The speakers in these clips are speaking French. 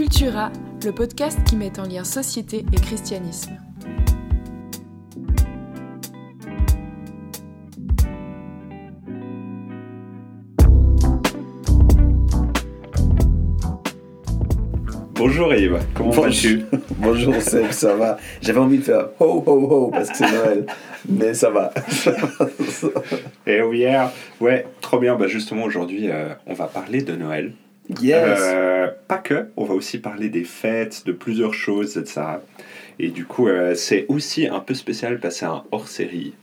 Cultura, le podcast qui met en lien société et christianisme. Bonjour Yves, comment vas-tu? Bonjour Seb, ça va? J'avais envie de faire ho ho ho parce que c'est Noël, mais ça va. Et oui, ouais, trop bien. Bah justement, aujourd'hui, euh, on va parler de Noël. Yes Euh, Pas que, on va aussi parler des fêtes, de plusieurs choses, etc. Et du coup, euh, c'est aussi un peu spécial parce que c'est un hors-série.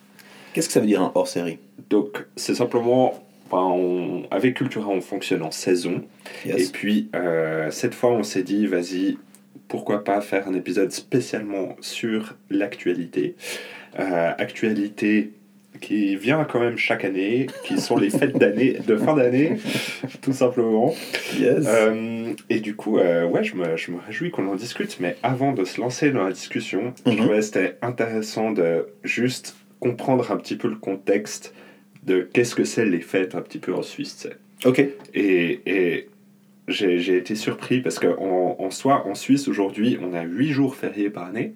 Qu'est-ce que ça veut dire un hors-série? Donc, c'est simplement, on- avec Cultura, on fonctionne en saison. Et puis, euh, cette fois, on s'est dit, vas-y, pourquoi pas faire un épisode spécialement sur l'actualité. Euh, actualité qui vient quand même chaque année, qui sont les fêtes d'année, de fin d'année, tout simplement. Yes. Euh, et du coup, euh, ouais, je me, je me réjouis qu'on en discute, mais avant de se lancer dans la discussion, je Mhm. trouvais que c'était intéressant de juste comprendre un petit peu le contexte de qu'est-ce que c'est les fêtes un petit peu en Suisse. ok. Et, et j'ai été surpris parce qu'en en, soi, en Suisse, aujourd'hui, on a 8 jours fériés par année,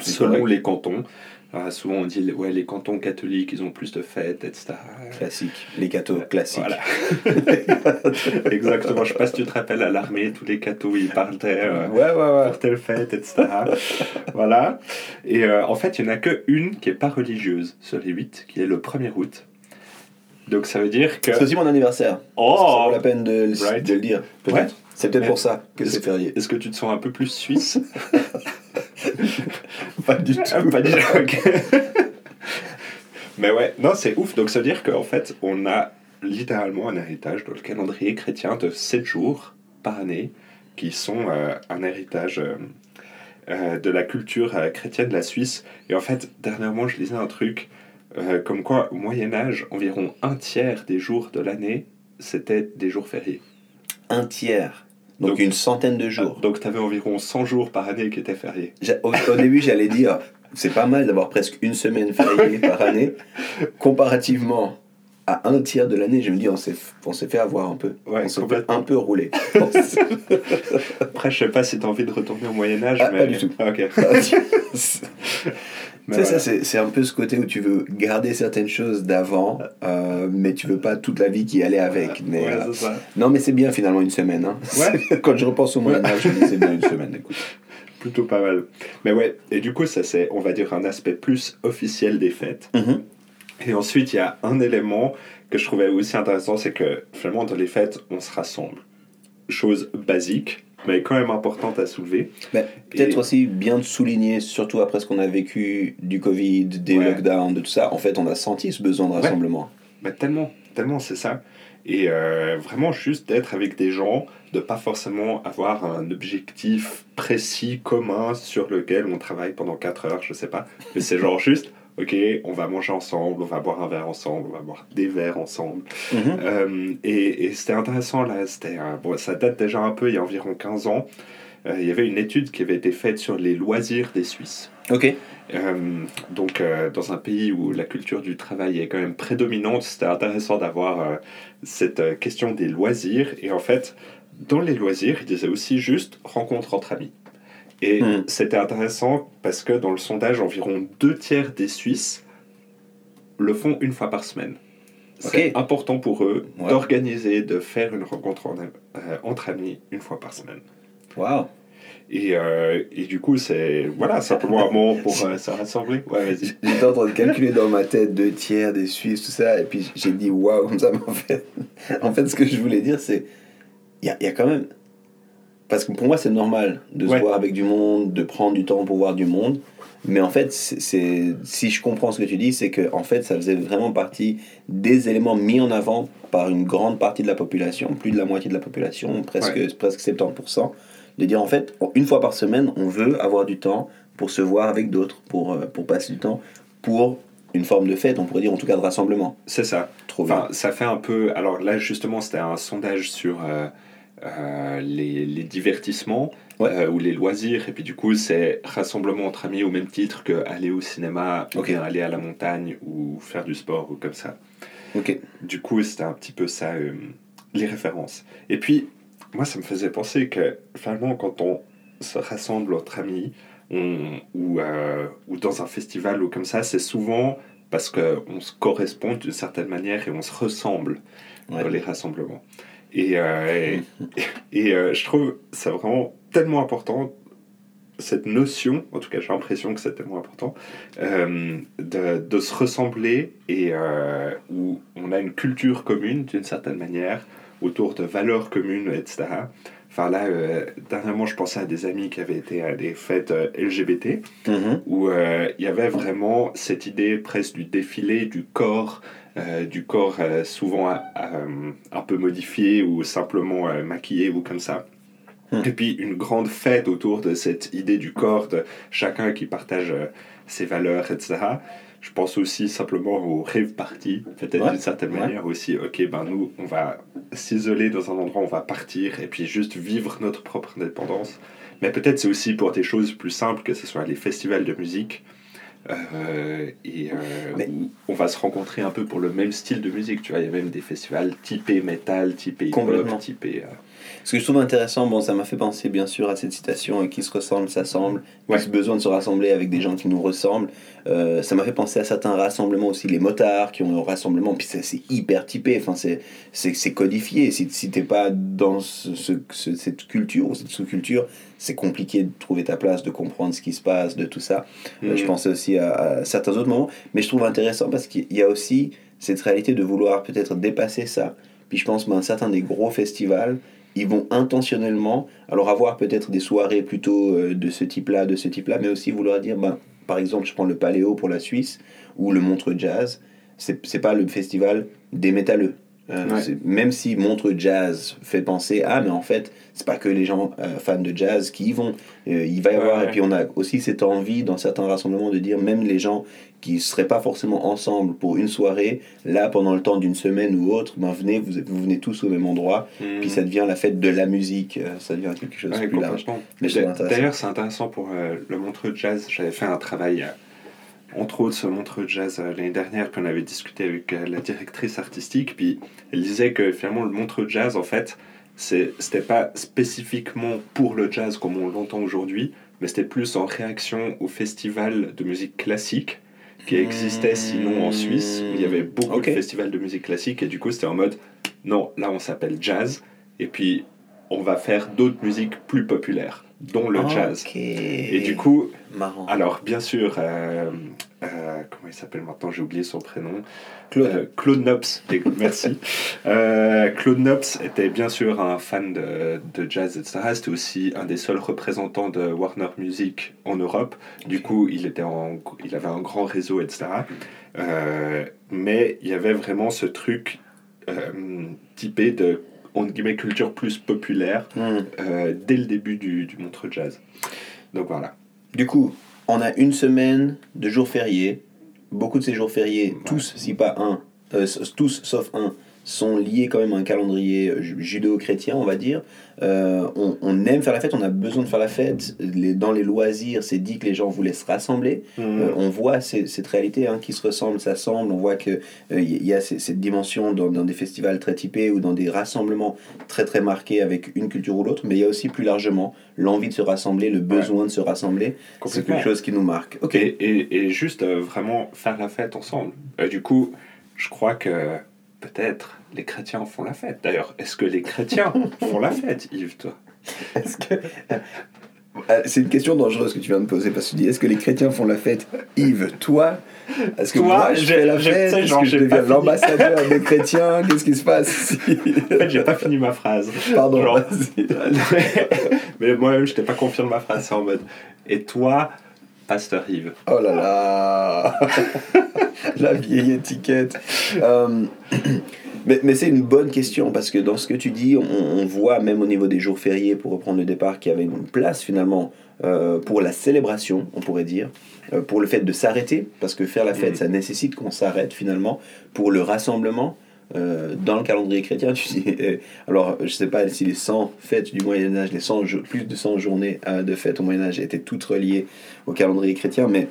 selon les cantons. Alors, souvent, on dit, ouais, les cantons catholiques, ils ont plus de fêtes, etc. Classique. Les cathos classiques. Voilà. Exactement. Je sais pas si tu te rappelles à l'armée, tous les cathos, ils partaient euh, Ouais, ouais, ouais. pour telle fête, etc. voilà. Et euh, en fait, il n'y en a que une qui est pas religieuse sur les 8, qui est le 1er août. Donc ça veut dire que. C'est aussi mon anniversaire. Ça Oh vaut la peine de, le- Right. de le dire. Peut-être. C'est peut-être pour ça que c'est férié. Est-ce que tu te sens un peu plus suisse Pas du Ah, Pas du tout. Mais ouais, non, c'est ouf. Donc ça veut dire qu'en fait, on a littéralement un héritage dans le calendrier chrétien de 7 jours par année qui sont euh, un héritage euh, euh, de la culture chrétienne de la Suisse. Et en fait, dernièrement, je lisais un truc comme quoi, au Moyen-Âge, environ un tiers des jours de l'année, c'était des jours fériés. Un tiers. Donc, Donc- une centaine de jours. Donc tu avais environ 100 jours par année qui étaient fériés. Au, au début, j'allais dire, c'est pas mal d'avoir presque une semaine fériée par année, comparativement à un tiers de l'année. Je me dis, on s'est, on s'est fait avoir un peu. Ouais, on s'est fait un peu rouler. Après, je sais pas si tu as envie de retourner au Moyen-Âge, Ah, mais. pas du tout. Ah, ok. Tu sais, ça, voilà. c'est, c'est un peu ce côté où tu veux garder certaines choses d'avant, euh, mais tu veux pas toute la vie qui allait avec. Mais, Ouais, euh, ça. non, mais c'est bien finalement une semaine. Hein. Ouais. Quand je repense au Moyen-Âge, je me dis c'est bien une semaine. Écoute. Plutôt pas mal. Mais ouais, et du coup, ça c'est, on va dire, un aspect plus officiel des fêtes. Mhm. Et ensuite, il y a un élément que je trouvais aussi intéressant, c'est que finalement, dans les fêtes, on se rassemble. Chose basique, mais quand même importante à soulever. Peut-être Et- aussi bien de souligner, surtout après ce qu'on a vécu du Covid, des Ouais. lockdowns, de tout ça. En fait, on a senti ce besoin de Ouais. rassemblement. Bah, tellement, tellement c'est ça. Et euh, vraiment juste d'être avec des gens, de pas forcément avoir un objectif précis, commun, sur lequel on travaille pendant 4 heures, je sais pas. Mais c'est genre juste, ok, on va manger ensemble, on va boire un verre ensemble, on va boire des verres ensemble. Mhm. Euh, et et c'était intéressant là, c'était, bon, ça date déjà un peu, il y a environ 15 ans. Euh, il y avait une étude qui avait été faite sur les loisirs des Suisses. Ok. Euh, donc, euh, dans un pays où la culture du travail est quand même prédominante, c'était intéressant d'avoir cette question des loisirs. Et en fait, dans les loisirs, il disait aussi juste rencontre entre amis. Et Hmm. c'était intéressant parce que dans le sondage, environ deux tiers des Suisses le font une fois par semaine. C'est important pour eux Ouais. d'organiser, de faire une rencontre en- euh, entre amis une fois par semaine. Waouh. Et, euh, et du coup, c'est voilà, simplement un moment pour euh, se rassembler. Ouais. J'étais en train de calculer dans ma tête deux tiers des Suisses, tout ça, et puis j'ai dit waouh, comme ça, mais en fait, en fait, ce que je voulais dire, c'est. Il y a, y a quand même. Parce que pour moi, c'est normal de Ouais. se voir avec du monde, de prendre du temps pour voir du monde. Mais en fait, c'est, si je comprends ce que tu dis, c'est que en fait, ça faisait vraiment partie des éléments mis en avant par une grande partie de la population, plus de la moitié de la population, presque, Ouais. presque 70%, de dire en fait, une fois par semaine, on veut avoir du temps pour se voir avec d'autres, pour, euh, pour passer du temps, pour une forme de fête, on pourrait dire en tout cas de rassemblement. C'est ça. Trop Enfin, bien. ça fait un peu. Alors là, justement, c'était un sondage sur euh, euh, les, les divertissements Ouais. euh, ou les loisirs. Et puis du coup, c'est rassemblement entre amis au même titre que aller au cinéma, ou Ok. bien aller à la montagne ou faire du sport ou comme ça. Du coup, c'était un petit peu ça, euh, les références. Et puis, moi, ça me faisait penser que finalement, quand on se rassemble entre amis on, ou, ou dans un festival ou comme ça, c'est souvent parce qu'on se correspond d'une certaine manière et on se ressemble dans les rassemblements. Et, euh, et, euh, je trouve ça vraiment tellement important, cette notion, en tout cas j'ai l'impression que c'est tellement important, euh, de, de, se ressembler et où on a une culture commune d'une certaine manière, autour de valeurs communes, etc. Enfin là, dernièrement, je pensais à des amis qui avaient été à des fêtes LGBT, mm-hmm. où il y avait vraiment cette idée presque du défilé du corps euh, du corps euh, souvent euh, un peu modifié ou simplement maquillé ou comme ça. Hmm. Et puis une grande fête autour de cette idée du corps, de chacun qui partage ses valeurs, etc. Je pense aussi simplement au rave party, peut-être d'une certaine manière aussi. Ok, ben nous, on va s'isoler dans un endroit, on va partir et puis juste vivre notre propre indépendance. Mais peut-être c'est aussi pour des choses plus simples, que ce soit les festivals de musique euh, et euh, on va se rencontrer un peu pour le même style de musique. Tu vois, il y a même des festivals typés métal, typés hip-hop, typés. Euh, ce que je trouve intéressant, bon, ça m'a fait penser bien sûr à cette citation qui se ressemble, s'assemble, ouais. ce besoin de se rassembler avec des gens qui nous ressemblent. Euh, ça m'a fait penser à certains rassemblements aussi, les motards qui ont un rassemblement, puis c'est hyper typé, enfin, c'est codifié. Si, si t'es pas dans ce, ce, cette culture ou cette sous-culture, c'est compliqué de trouver ta place, de comprendre ce qui se passe, de tout ça. Euh, je mm. pensais aussi à, à, certains autres moments, mais je trouve intéressant parce qu'il y a aussi cette réalité de vouloir peut-être dépasser ça. Puis je pense, ben, certains des gros festivals, ils vont intentionnellement, alors avoir peut-être des soirées plutôt euh, de ce type-là, de ce type-là, mais aussi vouloir dire, ben, par exemple, je prends le Paléo pour la Suisse, ou le Montre Jazz, c'est pas le festival des métalleux. Euh, même si Montre Jazz fait penser, ah, mais en fait, c'est pas que les gens euh, fans de jazz qui y vont. il va y avoir, et puis on a aussi cette envie dans certains rassemblements de dire, même les gens qui seraient pas forcément ensemble pour une soirée, là, pendant le temps d'une semaine ou autre, ben, venez, vous, vous venez tous au même endroit, hmm. puis ça devient la fête de la musique, euh, ça devient quelque chose de plus large. D'ailleurs, c'est intéressant pour euh, le Montreux Jazz, j'avais fait un travail, euh, entre autres, sur Montreux Jazz l'année dernière, puis on avait discuté avec la directrice artistique, puis elle disait que finalement, le Montreux Jazz, en fait, c'était pas spécifiquement pour le jazz comme on l'entend aujourd'hui, mais c'était plus en réaction au festival de musique classique qui existait sinon en Suisse. il y avait beaucoup de festivals de musique classique et du coup c'était en mode non, là on s'appelle jazz et puis on va faire d'autres musiques plus populaires, dont le jazz. Et du coup, Marrant. alors bien sûr, euh, euh, comment il s'appelle maintenant? J'ai oublié son prénom. Claude, euh, Claude Nobs, merci. Euh, Claude Nobs était bien sûr un fan de, de jazz, etc. C'était aussi un des seuls représentants de Warner Music en Europe. Du coup, il, était en, il avait un grand réseau, etc. mais il y avait vraiment ce truc typé de entre guillemets, culture plus populaire hmm. dès le début du, du Montreux Jazz. Donc voilà. Du coup, on a une semaine de jours fériés. Beaucoup de ces jours fériés, tous, si pas un, euh, tous sauf un, sont liés quand même à un calendrier euh, judéo-chrétien, on va dire. Euh, on, on, aime faire la fête, on a besoin de faire la fête. Les, dans les loisirs, c'est dit que les gens voulaient se rassembler. Mhm. Euh, on voit cette réalité hein, qui se ressemble, s'assemble. On voit qu'il il y a cette dimension dans, dans, des festivals très typés ou dans des rassemblements très très marqués avec une culture ou l'autre. Mais il y a aussi plus largement l'envie de se rassembler, le besoin de se rassembler. C'est quelque chose qui nous marque. ok Et, et, et juste vraiment faire la fête ensemble. du coup, je crois que peut-être les chrétiens font la fête. D'ailleurs, est-ce que les chrétiens font la fête, Yves, toi? Est-ce que. Euh, c'est une question dangereuse que tu viens de poser parce que tu dis est-ce que les chrétiens font la fête? Yves, toi? Est-ce que moi je fais la fête? Est-ce que je deviens l'ambassadeur des chrétiens? Qu'est-ce qui se passe En fait, j'ai pas fini ma phrase. Pardon. mais moi-même, je t'ai pas confirmé ma phrase. C'est en mode et toi, Pasteur Yves Oh là là La vieille étiquette. Euh, mais, mais c'est une bonne question parce que dans ce que tu dis, on, voit même au niveau des jours fériés, pour reprendre le départ, qu'il y avait une place finalement euh, pour la célébration, on pourrait dire, euh, pour le fait de s'arrêter, parce que faire la fête, mm. ça nécessite qu'on s'arrête finalement, pour le rassemblement. Euh, dans le calendrier chrétien, alors je sais pas si les 100 fêtes du Moyen Âge, les 100, plus de 100 journées de fêtes au Moyen Âge étaient toutes reliées au calendrier chrétien, mais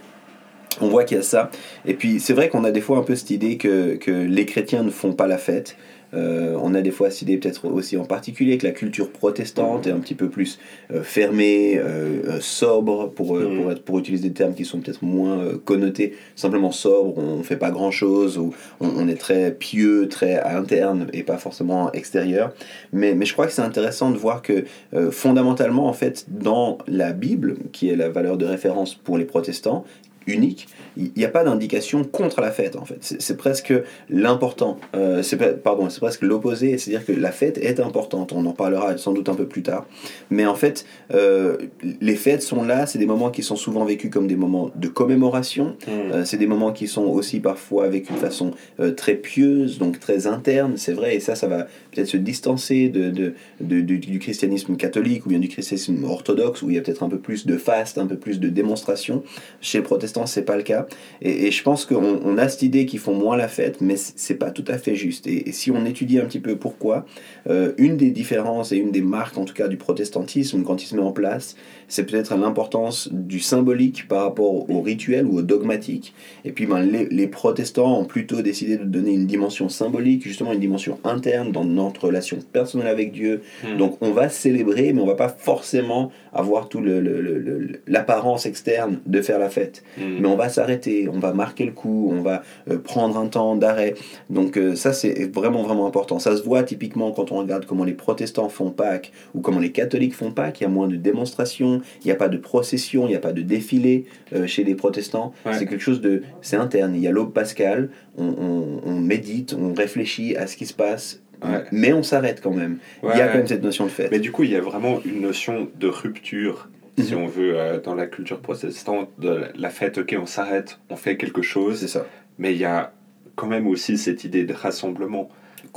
on voit qu'il y a ça. Et puis c'est vrai qu'on a des fois un peu cette idée que les chrétiens ne font pas la fête. Euh, on a des fois cette idée peut-être aussi en particulier que la culture protestante est un petit peu plus euh, fermée, euh, sobre, pour, Mhm. pour, être, pour utiliser des termes qui sont peut-être moins connotés, simplement sobre, on ne fait pas grand-chose, ou on, on est très pieux, très interne et pas forcément extérieur. Mais, mais je crois que c'est intéressant de voir que fondamentalement, en fait, dans la Bible, qui est la valeur de référence pour les protestants, unique, il n'y a pas d'indication contre la fête en fait. C'est presque l'important, euh, pardon, c'est presque l'opposé, c'est-à-dire que la fête est importante. On en parlera sans doute un peu plus tard. Mais en fait, euh, les fêtes sont là, c'est des moments qui sont souvent vécus comme des moments de commémoration. Euh, c'est des moments qui sont aussi parfois avec une façon très pieuse, donc très interne, c'est vrai, et ça, ça va peut-être se distancer de, de, du, christianisme catholique ou bien du christianisme orthodoxe, où il y a peut-être un peu plus de faste, un peu plus de démonstration. Chez les protestants, c'est pas le cas. Et, je pense qu'on on a cette idée qu'ils font moins la fête, mais c'est pas tout à fait juste. Et, si on étudie un petit peu pourquoi, euh, une des différences et une des marques, en tout cas, du protestantisme, quand il se met en place, c'est peut-être l'importance du symbolique par rapport au rituel ou au dogmatique. Et puis ben, les, les protestants ont plutôt décidé de donner une dimension symbolique, justement une dimension interne dans notre relation personnelle avec Dieu. Mhm. Donc on va célébrer, mais on va pas forcément avoir tout le- le- le- le- l'apparence externe de faire la fête. Mhm. Mais on va s'arrêter, on va marquer le coup, on va euh, prendre un temps d'arrêt. Donc euh, ça c'est vraiment vraiment important. Ça se voit typiquement quand on regarde comment les protestants font Pâques ou comment les catholiques font Pâques. Il y a moins de démonstrations, il n'y a pas de procession, il n'y a pas de défilé euh, chez les protestants. Ouais. C'est quelque chose de... C'est interne. Il y a l'aube pascale, on, on- on médite, on réfléchit à ce qui se passe, Ouais. mais on s'arrête quand même. il y a quand même cette notion de fête. Mais du coup, il y a vraiment une notion de rupture, si Mhm. on veut, euh, dans la culture protestante, de la fête, ok, on s'arrête, on fait quelque C'est chose, ça. mais il y a quand même aussi cette idée de rassemblement.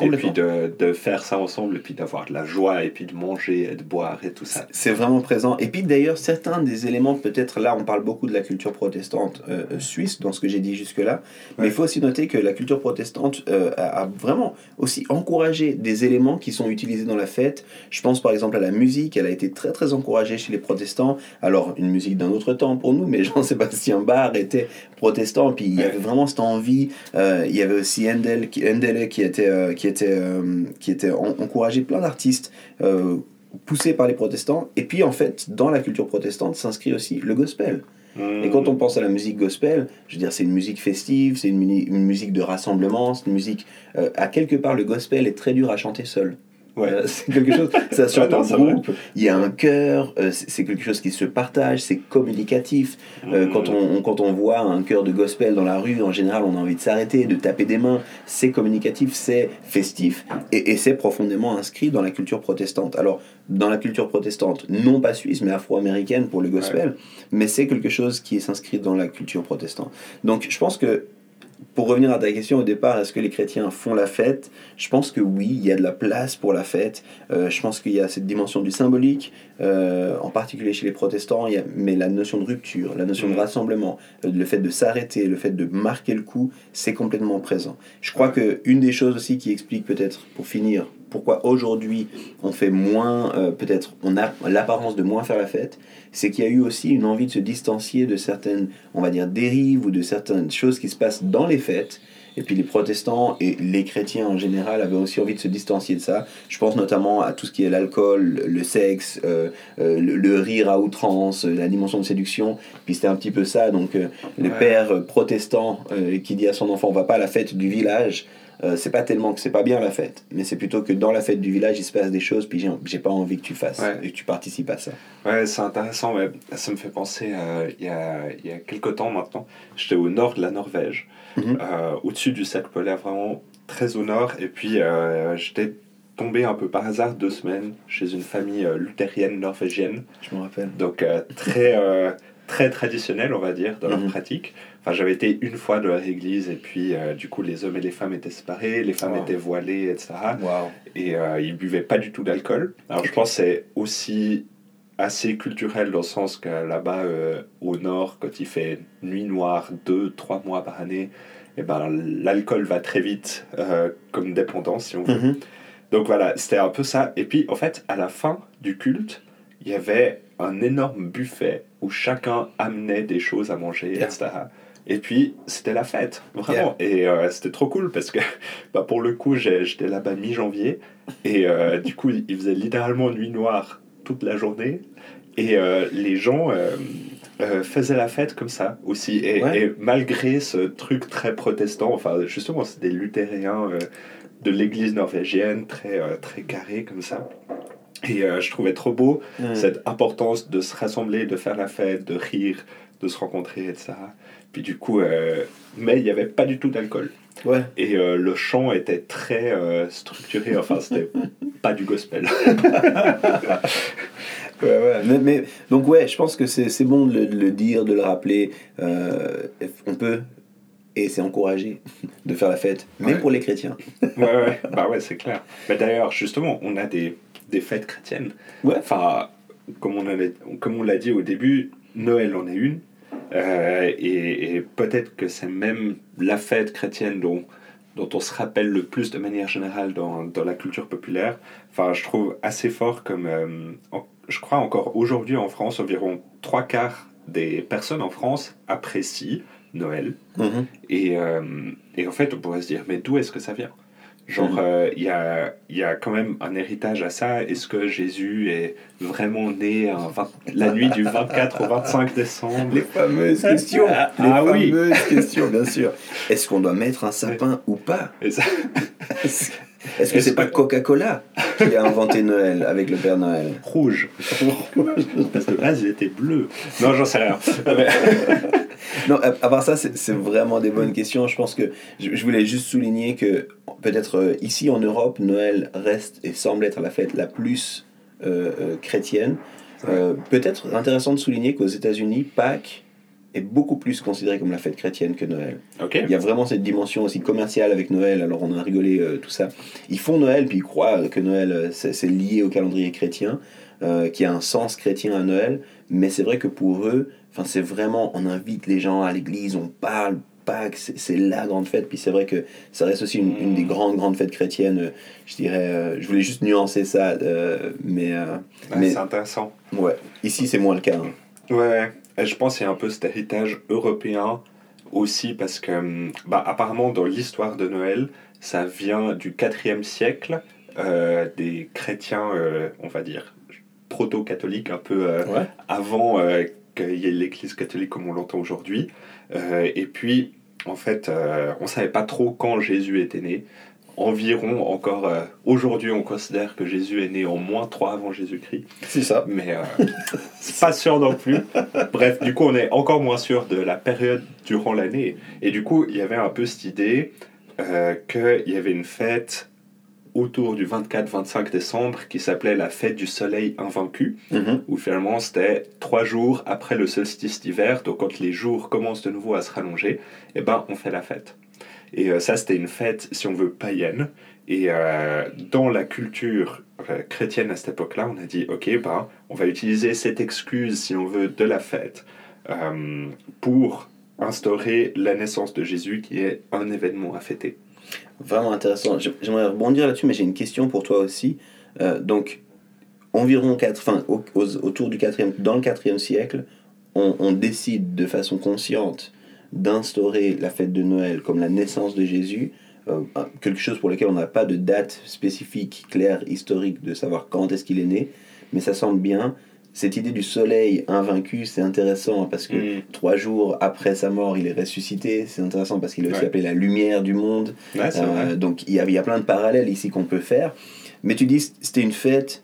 Et puis de, de faire ça ensemble, et puis d'avoir de la joie, et puis de manger, et de boire, et tout ça. C'est vraiment présent. Et puis d'ailleurs, certains des éléments, peut-être là, on parle beaucoup de la culture protestante euh, euh, suisse, dans ce que j'ai dit jusque-là, mais Ouais. il faut aussi noter que la culture protestante euh, a, a vraiment aussi encouragé des éléments qui sont utilisés dans la fête. Je pense par exemple à la musique, elle a été très très encouragée chez les protestants. Alors, une musique d'un autre temps pour nous, mais Jean-Sébastien Bach était protestant, puis il y avait vraiment cette envie. Euh, il y avait aussi Handel, qui, Handel qui était, qui était, euh, qui était en- encouragé plein d'artistes. euh, poussés par les protestants. Et puis, en fait, dans la culture protestante s'inscrit aussi le gospel. Et quand on pense à la musique gospel, je veux dire, c'est une musique festive, c'est une, une musique de rassemblement, c'est une musique. euh, à quelque part, le gospel est très dur à chanter seul. Ouais. Euh, c'est quelque chose, ça se chante non, en c'est vrai. groupe, il y a un chœur, euh, c'est quelque chose qui se partage, c'est communicatif. Euh, quand, on, on- quand on voit un chœur de gospel dans la rue, en général, on a envie de s'arrêter, de taper des mains. C'est communicatif, c'est festif, et, et c'est profondément inscrit dans la culture protestante. Alors, dans la culture protestante, non pas suisse, mais afro-américaine pour le gospel, mais c'est quelque chose qui s'inscrit dans la culture protestante. Donc, je pense que pour revenir à ta question au départ, est-ce que les chrétiens font la fête? Je pense que oui, il y a de la place pour la fête. Euh, je pense qu'il y a cette dimension du symbolique, euh, en particulier chez les protestants, il y a, mais la notion de rupture, la notion de Mhm. rassemblement, euh, le fait de s'arrêter, le fait de marquer le coup, c'est complètement présent. Je crois que une des choses aussi qui explique peut-être, pour finir, pourquoi aujourd'hui on fait moins, euh, peut-être on a l'apparence de moins faire la fête, c'est qu'il y a eu aussi une envie de se distancier de certaines, on va dire, dérives ou de certaines choses qui se passent dans les fêtes. Et puis les protestants et les chrétiens en général avaient aussi envie de se distancier de ça. Je pense notamment à tout ce qui est l'alcool, le sexe, euh, euh, le, le rire à outrance, la dimension de séduction. Puis c'était un petit peu ça. Donc le Ouais. père protestant qui dit à son enfant on va pas à la fête du village. Euh, c'est pas tellement que c'est pas bien la fête, mais c'est plutôt que dans la fête du village il se passe des choses, puis j'ai, pas envie que tu fasses Ouais. et que tu participes à ça. Ouais, c'est intéressant. ouais. Ça me fait penser, euh, il y, a, il y a quelques temps maintenant, j'étais au nord de la Norvège, Mhm. euh, au-dessus du cercle polaire, vraiment très au nord. Et puis, j'étais tombé un peu par hasard deux semaines chez une famille luthérienne norvégienne. Je me rappelle. Donc, très, très traditionnelle, on va dire, dans leur Mhm. pratique. Enfin, j'avais été une fois de leur église, et puis, euh, du coup, les hommes et les femmes étaient séparés, les femmes Wow. étaient voilées, etc et euh, ils buvaient pas du tout d'alcool. Alors je pense que c'est aussi assez culturel dans le sens que là-bas euh, au nord, quand il fait nuit noire deux, trois mois par année, et ben, l'alcool va très vite euh, comme dépendance si on veut. Mhm. Donc voilà, c'était un peu ça. Et puis en fait, à la fin du culte, il y avait un énorme buffet où chacun amenait des choses à manger, Yeah. etc. Et puis, c'était la fête, vraiment. Et euh, c'était trop cool parce que, bah, pour le coup, j'étais là-bas mi-janvier. Et euh, du coup, il faisait littéralement nuit noire toute la journée. Et euh, les gens faisaient la fête comme ça aussi. Et, Ouais. et malgré ce truc très protestant, enfin, justement, c'est des luthériens de l'église norvégienne, très, très carrés comme ça. Et euh, je trouvais trop beau cette importance de se rassembler, de faire la fête, de rire, de se rencontrer, etc. Puis du coup, euh, mais il n'y avait pas du tout d'alcool. Ouais. Et euh, le chant était très structuré, enfin, c'était pas du gospel. Ouais, ouais. Mais, mais- donc ouais, je pense que c'est bon de le, de le dire, de le rappeler. On peut, et c'est encouragé, de faire la fête, même Ouais. pour les chrétiens. ouais, ouais, bah ouais, c'est clair. Mais d'ailleurs, justement, on a des, des fêtes chrétiennes. Ouais. Enfin, comme on, avait- comme on l'a dit au début, Noël en est une. Euh, et et peut-être que c'est même la fête chrétienne dont, dont on se rappelle le plus de manière générale dans, dans la culture populaire. Enfin, je trouve assez fort comme... euh, en- je crois encore aujourd'hui en France, environ trois quarts des personnes en France apprécient Noël. Mhm. Et, euh, et en fait, on pourrait se dire, mais d'où est-ce que ça vient? Genre, Mhm. euh, il y, a, il y a quand même un héritage à ça. Est-ce que Jésus est vraiment né un vingt- la nuit du 24 au 25 décembre? Les fameuses questions. Ah, les ah oui. fameuses questions, bien sûr. Est-ce qu'on doit mettre un sapin ou pas? Est-ce que c'est pas que- Coca-Cola qui a inventé Noël avec le Père Noël? Rouge. Parce que là, il était bleu. Non, j'en sais rien. Non, à, part ça, c'est vraiment des bonnes questions. Je pense que je voulais juste souligner que peut-être euh, ici en Europe, Noël reste et semble être la fête la plus euh, euh, chrétienne. Peut-être intéressant de souligner qu'aux États-Unis, Pâques est beaucoup plus considéré comme la fête chrétienne que Noël. Il y a vraiment cette dimension aussi commerciale avec Noël, alors on a rigolé euh, tout ça. Ils font Noël, puis ils croient que Noël, c'est lié au calendrier chrétien, euh, qu'il y a un sens chrétien à Noël, mais c'est vrai que pour eux, c'est vraiment, on invite les gens à l'église, on parle, Pâques, c'est c'est la grande fête, puis c'est vrai que ça reste aussi une, une des grandes, grandes fêtes chrétiennes, je dirais, euh, je voulais juste nuancer ça, euh, mais, euh, Ah, mais C'est intéressant. ouais, ici c'est moins le cas. hein. Ouais, et je pense qu'il y a un peu cet héritage européen aussi parce que, hum, bah, apparemment, dans l'histoire de Noël, ça vient du 4e siècle, euh, des chrétiens, on va dire, proto-catholiques, un peu Ouais. avant qu'il y ait l'église catholique comme on l'entend aujourd'hui. Euh, et puis, en fait, euh, on ne savait pas trop quand Jésus était né. Environ encore, euh, aujourd'hui, on considère que Jésus est né en moins 3 avant Jésus-Christ C'est ça. mais euh, c'est pas sûr non plus. Bref, du coup, on est encore moins sûr de la période durant l'année. Et du coup, il y avait un peu cette idée euh, qu'il y avait une fête autour du 24-25 décembre qui s'appelait la fête du soleil invaincu, Mhm. où finalement c'était trois jours après le solstice d'hiver, donc quand les jours commencent de nouveau à se rallonger, et ben on fait la fête. Et euh, ça, c'était une fête, si on veut, païenne. Et euh, dans la culture euh, chrétienne à cette époque-là, on a dit, ok, ben, on va utiliser cette excuse, si on veut, de la fête pour instaurer la naissance de Jésus, qui est un événement à fêter. Vraiment intéressant. J'ai- J'aimerais rebondir là-dessus, mais j'ai une question pour toi aussi. Euh, donc, environ 4, enfin, autour du 4 dans le 4e siècle, on, on décide de façon consciente d'instaurer la fête de Noël comme la naissance de Jésus, euh, quelque chose pour lequel on n'a pas de date spécifique, claire, historique, de savoir quand est-ce qu'il est né, mais ça semble bien. Cette idée du soleil invaincu, c'est intéressant parce que Mm. trois jours après sa mort, il est ressuscité. C'est intéressant parce qu'il est aussi Ouais. appelé la lumière du monde. Ouais, Euh, donc il y, a, y a plein de parallèles ici qu'on peut faire. Mais tu dis c'était une fête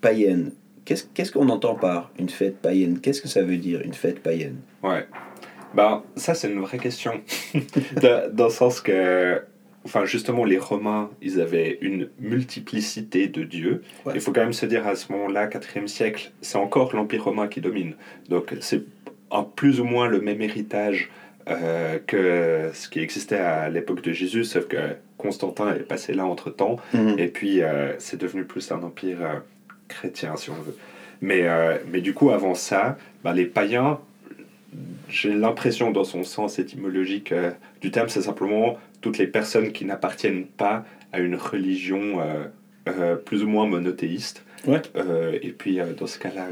païenne. Qu'est-ce qu'on entend par une fête païenne? Qu'est-ce que ça veut dire une fête païenne? Ouais. Ben, ça, c'est une vraie question. dans le sens que, enfin, justement, les Romains, ils avaient une multiplicité de dieux. Ouais. Il faut quand même se dire, à ce moment-là, 4e siècle, c'est encore l'Empire romain qui domine. Donc, c'est plus ou moins le même héritage euh, que ce qui existait à l'époque de Jésus, sauf que Constantin est passé là entre-temps. Et puis, euh, c'est devenu plus un empire euh, chrétien, si on veut. Mais, mais du coup, avant ça, bah, les païens, j'ai l'impression, dans son sens étymologique euh, du terme, c'est simplement toutes les personnes qui n'appartiennent pas à une religion euh, euh, plus ou moins monothéiste. Ouais. Et puis, dans ce cas-là,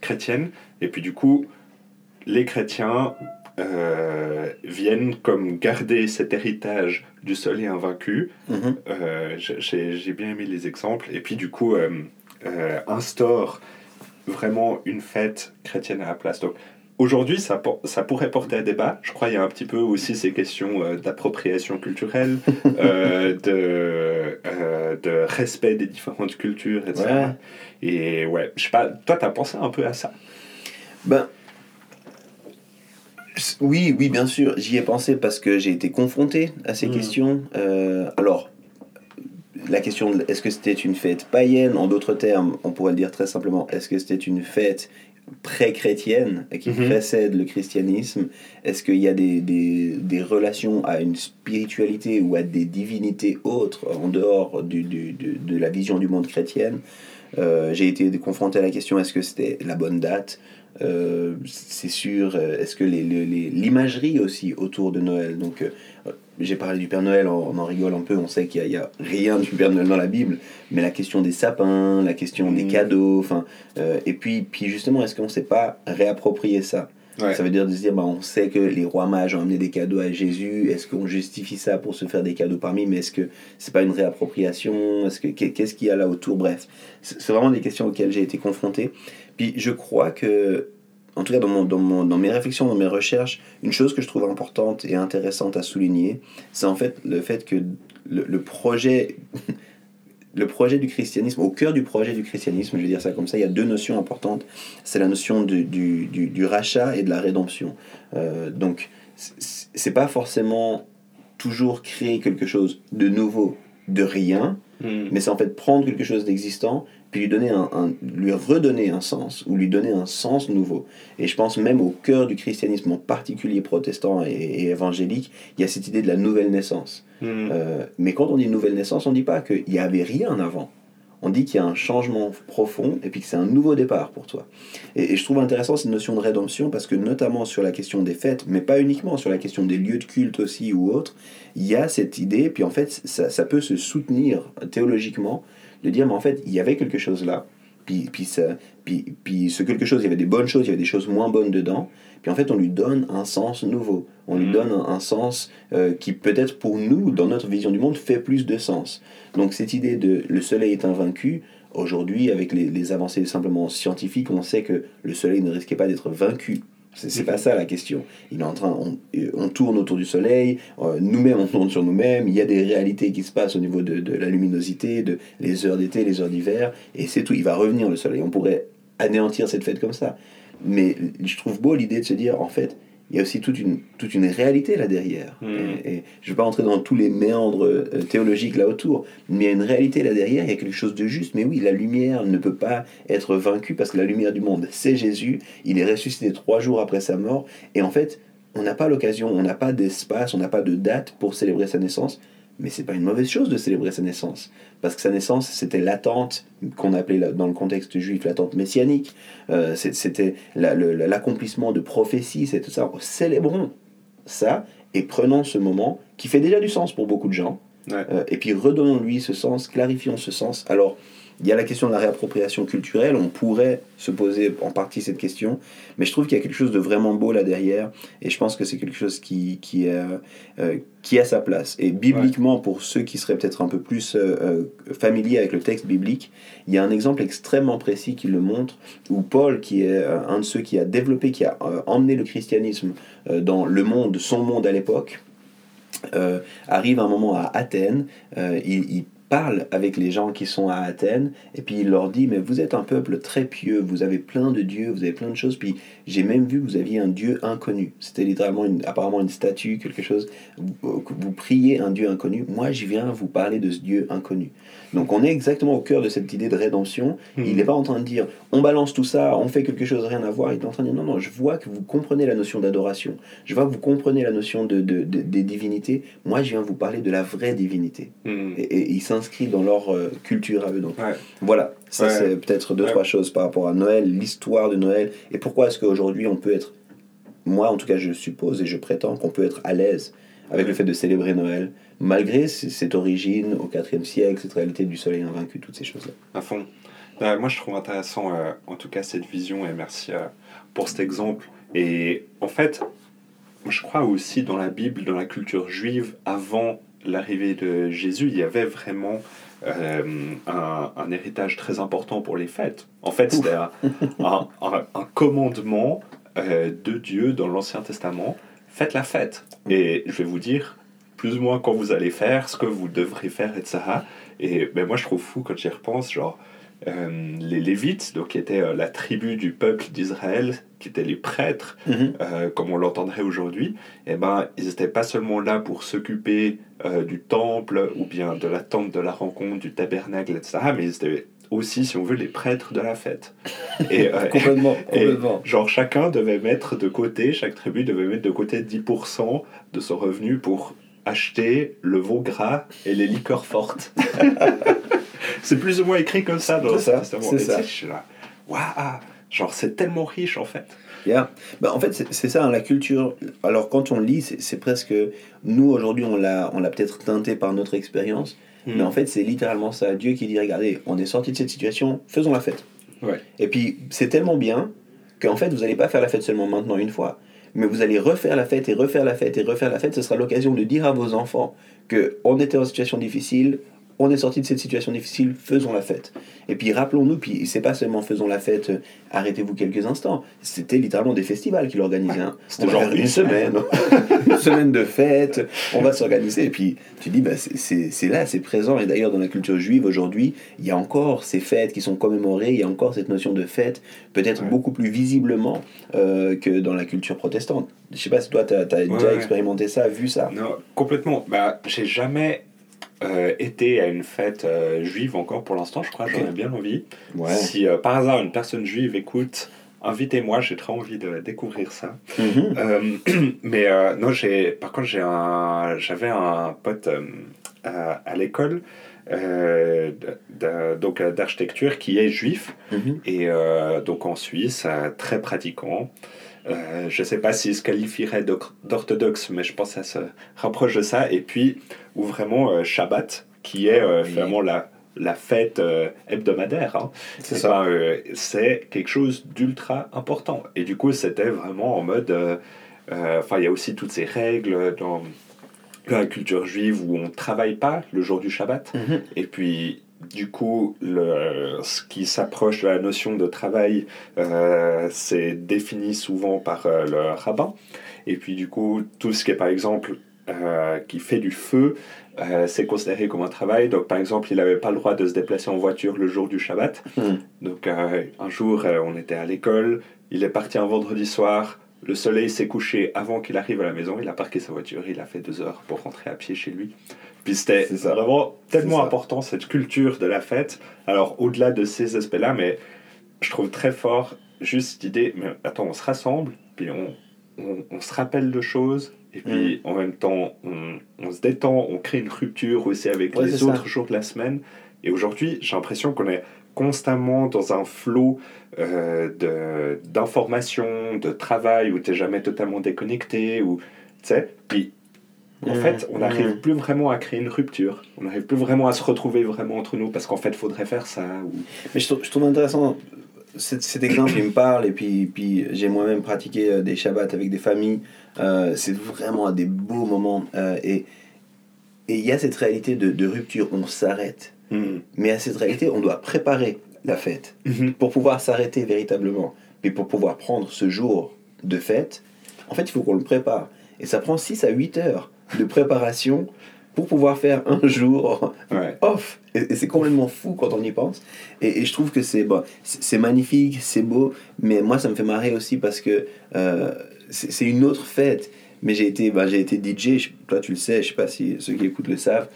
chrétienne. Et puis, du coup, les chrétiens viennent comme garder cet héritage du soleil invaincu. Mhm. J'ai bien aimé les exemples. Et puis du coup, instaure vraiment une fête chrétienne à la place. Donc aujourd'hui, ça, pourrait porter à débat. Je crois qu'il y a un petit peu aussi ces questions euh, d'appropriation culturelle, euh, de, euh, de respect des différentes cultures, etc. Ouais. Et ouais, je sais pas, toi, t'as pensé un peu à ça? Ben. Oui, oui, bien sûr. J'y ai pensé parce que j'ai été confronté à ces Mhm. questions. Alors, la question est-ce que c'était une fête païenne? En d'autres termes, on pourrait le dire très simplement est-ce que c'était une fête pré-chrétienne qui Mhm. précède le christianisme Est-ce qu'il y a des, des, des relations à une spiritualité ou à des divinités autres en dehors du, du- de la vision du monde chrétienne? Euh, J'ai été confronté à la question est-ce que c'était la bonne date? Euh, c'est sûr, euh, est-ce que les- les- les- l'imagerie aussi autour de Noël, donc euh, j'ai parlé du Père Noël, on, en rigole un peu, on sait qu'il n'y a, rien du Père Noël dans la Bible, mais la question des sapins, la question des Mhm. cadeaux, enfin, euh, et puis, puis justement, est-ce qu'on ne s'est pas réapproprié ça? Ouais. Ça veut dire de se dire, bah, on sait que les rois mages ont amené des cadeaux à Jésus, est-ce qu'on justifie ça pour se faire des cadeaux parmi, mais est-ce que c'est pas une réappropriation? Est-ce que Qu'est-ce qu'il y a là autour? Bref, c'est vraiment des questions auxquelles j'ai été confronté. Puis je crois que, en tout cas dans, mon, dans, mon- dans mes réflexions, dans mes recherches, une chose que je trouve importante et intéressante à souligner, c'est en fait le fait que le, le projet... Le projet du christianisme, au cœur du projet du christianisme, je vais dire ça comme ça, il y a deux notions importantes. C'est la notion du, du, du, du rachat et de la rédemption. Euh, donc, c'est pas forcément toujours créer quelque chose de nouveau de rien, Hmm. mais c'est en fait prendre quelque chose d'existant puis lui donner un, un- lui redonner un sens ou lui donner un sens nouveau et je pense même au cœur du christianisme en particulier protestant et, et évangélique il y a cette idée de la nouvelle naissance Hmm. Euh, mais quand on dit nouvelle naissance on dit pas qu'il n'y avait rien avant on dit qu'il y a un changement profond et puis que c'est un nouveau départ pour toi. Et, et je trouve intéressant cette notion de rédemption parce que notamment sur la question des fêtes, mais pas uniquement sur la question des lieux de culte aussi ou autres, il y a cette idée, puis en fait ça, ça peut se soutenir théologiquement, de dire mais en fait il y avait quelque chose là, puis, puis, ça, puis, puis ce quelque chose, il y avait des bonnes choses, il y avait des choses moins bonnes dedans, puis en fait on lui donne un sens nouveau, on lui Mhm. donne un, un sens euh, qui peut-être pour nous, dans notre vision du monde, fait plus de sens. Donc cette idée de le soleil est invaincu, aujourd'hui avec les, les avancées simplement scientifiques, on sait que le soleil ne risquait pas d'être vaincu. C'est pas ça la question. Il est en train, on, euh, on tourne autour du soleil, euh, nous-mêmes on tourne sur nous-mêmes, il y a des réalités qui se passent au niveau de, de la luminosité, de les heures d'été, les heures d'hiver, et c'est tout, il va revenir le soleil. On pourrait anéantir cette fête comme ça. Mais je trouve beau l'idée de se dire, en fait, il y a aussi toute une, toute une réalité là derrière. Mm. Et, et je ne vais pas entrer dans tous les méandres euh, théologiques là autour, mais il y a une réalité là derrière, il y a quelque chose de juste. Mais oui, la lumière ne peut pas être vaincue parce que la lumière du monde, c'est Jésus. Il est ressuscité trois jours après sa mort. Et en fait, on n'a pas l'occasion, on n'a pas d'espace, on n'a pas de date pour célébrer sa naissance. Mais c'est pas une mauvaise chose de célébrer sa naissance. Parce que sa naissance, c'était l'attente qu'on appelait la- dans le contexte juif l'attente messianique. Euh, c'était la- l'accomplissement de prophéties, c'est tout ça. Célébrons ça et prenons ce moment qui fait déjà du sens pour beaucoup de gens. Ouais. Euh, et puis redonnons-lui ce sens, clarifions ce sens. Alors, il y a la question de la réappropriation culturelle, on pourrait se poser en partie cette question, mais je trouve qu'il y a quelque chose de vraiment beau là derrière, et je pense que c'est quelque chose qui, qui, est, euh, qui a sa place. Et bibliquement, pour ceux qui seraient peut-être un peu plus euh, euh, familiers avec le texte biblique, il y a un exemple extrêmement précis qui le montre, où Paul, qui est euh, un de ceux qui a développé, qui a euh, emmené le christianisme euh, dans le monde, son monde à l'époque, euh, arrive un moment à Athènes, euh, il, il parle avec les gens qui sont à Athènes, et puis il leur dit, mais vous êtes un peuple très pieux, vous avez plein de dieux, vous avez plein de choses, puis j'ai même vu que vous aviez un dieu inconnu. C'était littéralement, une, apparemment une statue, quelque chose, vous, vous priez un dieu inconnu. Moi, je viens vous parler de ce dieu inconnu. Donc on est exactement au cœur de cette idée de rédemption. Mhm. Il n'est pas en train de dire, on balance tout ça, on fait quelque chose, rien à voir. Il est en train de dire, non, non, je vois que vous comprenez la notion d'adoration. Je vois que vous comprenez la notion de, de- de- des divinités. Moi, je viens vous parler de la vraie divinité. Hmm. Et, et il s'inscrit dans leur euh, culture à eux. Donc Ouais. voilà, ça Ouais. c'est peut-être deux, Ouais. trois choses par rapport à Noël, l'histoire de Noël, et pourquoi est-ce qu'aujourd'hui on peut être, moi en tout cas je suppose et je prétends qu'on peut être à l'aise avec le fait de célébrer Noël, malgré cette origine au IVe siècle, cette réalité du soleil invaincu, toutes ces choses-là. À fond. Euh, moi, je trouve intéressant, euh, en tout cas, cette vision, et merci euh, pour cet exemple. Et en fait, je crois aussi dans la Bible, dans la culture juive, avant l'arrivée de Jésus, il y avait vraiment euh, un, un, héritage très important pour les fêtes. En fait, c'était un, un, un, commandement euh, de Dieu dans l'Ancien Testament. Faites la fête. Et je vais vous dire plus ou moins quand vous allez faire, ce que vous devrez faire, etc. Et ben, moi, je trouve fou quand j'y repense, genre, euh, les Lévites, donc qui étaient euh, la tribu du peuple d'Israël, qui étaient les prêtres, Mhm. euh, comme on l'entendrait aujourd'hui, eh ben, ils n'étaient pas seulement là pour s'occuper du temple ou bien de la tente de la rencontre, du tabernacle, etc., mais ils étaient aussi, si on veut, les prêtres de la fête. Et, euh, Complètement, et complètement. genre chacun devait mettre de côté, chaque tribu devait mettre de côté 10% de son revenu pour acheter le veau gras et les liqueurs fortes. c'est plus ou moins écrit comme ça dans ça, c'est ça. je suis là, waouh, genre c'est tellement riche en fait. Yeah. Bah, en fait, c'est ça, hein, la culture. Alors, quand on lit, c'est presque. Nous, aujourd'hui, on l'a peut-être teinté par notre expérience, Hmm. mais en fait, c'est littéralement ça. Dieu qui dit regardez, on est sorti de cette situation, faisons la fête. Ouais. Et puis, c'est tellement bien qu'en fait, vous n'allez pas faire la fête seulement maintenant une fois, mais vous allez refaire la fête et refaire la fête et refaire la fête. Ce sera l'occasion de dire à vos enfants que on était en situation difficile, on est sorti de cette situation difficile, faisons la fête. Et puis rappelons-nous, puis c'est pas seulement faisons la fête, euh, arrêtez-vous quelques instants. C'était littéralement des festivals qu'il organisait. Hein. C'était genre une semaine, une semaine de fête, on va s'organiser. Et puis tu dis, bah, c'est- là, c'est présent. Et d'ailleurs, dans la culture juive aujourd'hui, il y a encore ces fêtes qui sont commémorées, il y a encore cette notion de fête, peut-être Ouais. beaucoup plus visiblement euh, que dans la culture protestante. Je sais pas si toi, tu as, déjà ouais. expérimenté ça, vu ça. Non, complètement. Bah, j'ai jamais euh, été à une fête euh, juive encore pour l'instant, je crois, j'en ai bien envie. Ouais. Si euh, par hasard une personne juive écoute, invitez-moi, j'ai très envie de découvrir ça. Mhm. Euh, mais non, j'ai, par contre, j'ai un, j'avais un pote à, à l'école donc, d'architecture qui est juif Mhm. et donc en Suisse, très pratiquant. Euh, je ne sais pas s'il se qualifierait d'orthodoxe, mais je pense que ça se rapproche de ça. Et puis, ou vraiment euh, Shabbat, qui est euh, Oui. vraiment la, la fête euh, hebdomadaire. hein. C'est ça. c'est quelque chose d'ultra important. Et du coup, c'était vraiment en mode. Enfin, il y a aussi toutes ces règles dans la culture juive où on ne travaille pas le jour du Shabbat. Mhm. Et puis, du coup, le, ce qui s'approche de la notion de travail, euh, c'est défini souvent par euh, le rabbin. Et puis, du coup, tout ce qui est, par exemple, euh, qui fait du feu, c'est considéré comme un travail. Donc, par exemple, il n'avait pas le droit de se déplacer en voiture le jour du Shabbat. Mhm. Donc, un jour, on était à l'école, il est parti un vendredi soir. Le soleil s'est couché avant qu'il arrive à la maison. Il a parqué sa voiture. Il a fait deux heures pour rentrer à pied chez lui. Puis c'était vraiment tellement important cette culture de la fête. Alors au-delà de ces aspects-là, mais je trouve très fort juste l'idée. Mais attends, on se rassemble, puis on, on, on se rappelle de choses. Et puis Mm. en même temps, on, on se détend, on crée une rupture aussi avec Ouais, les ça. autres jours de la semaine. Et aujourd'hui, j'ai l'impression qu'on est constamment dans un flot euh, de- d'informations, de, travail où tu n'es jamais totalement déconnecté. Ou, tu sais, puis en fait, on n'arrive Mhm. plus vraiment à créer une rupture. On n'arrive plus vraiment à se retrouver vraiment entre nous parce qu'en fait, il faudrait faire ça. Ou... Mais je trouve, je trouve intéressant cet, cet exemple, il me parle, et puis, puis j'ai moi-même pratiqué euh, des Shabbats avec des familles. Euh, c'est vraiment des beaux moments. euh, et et il y a cette réalité de, de rupture, on s'arrête. Mhm. Mais à cette réalité, on doit préparer la fête Mhm. pour pouvoir s'arrêter véritablement. Et pour pouvoir prendre ce jour de fête, en fait, il faut qu'on le prépare. Et ça prend 6 à 8 heures de préparation pour pouvoir faire un jour Ouais. off. Et, et c'est complètement fou quand on y pense. Et, et je trouve que c'est bon, c'est magnifique, c'est beau, mais moi ça me fait marrer aussi parce que euh, c'est une autre fête. Mais j'ai été, bah, j'ai été DJ, je- toi tu le sais, je sais pas si ceux qui écoutent le savent.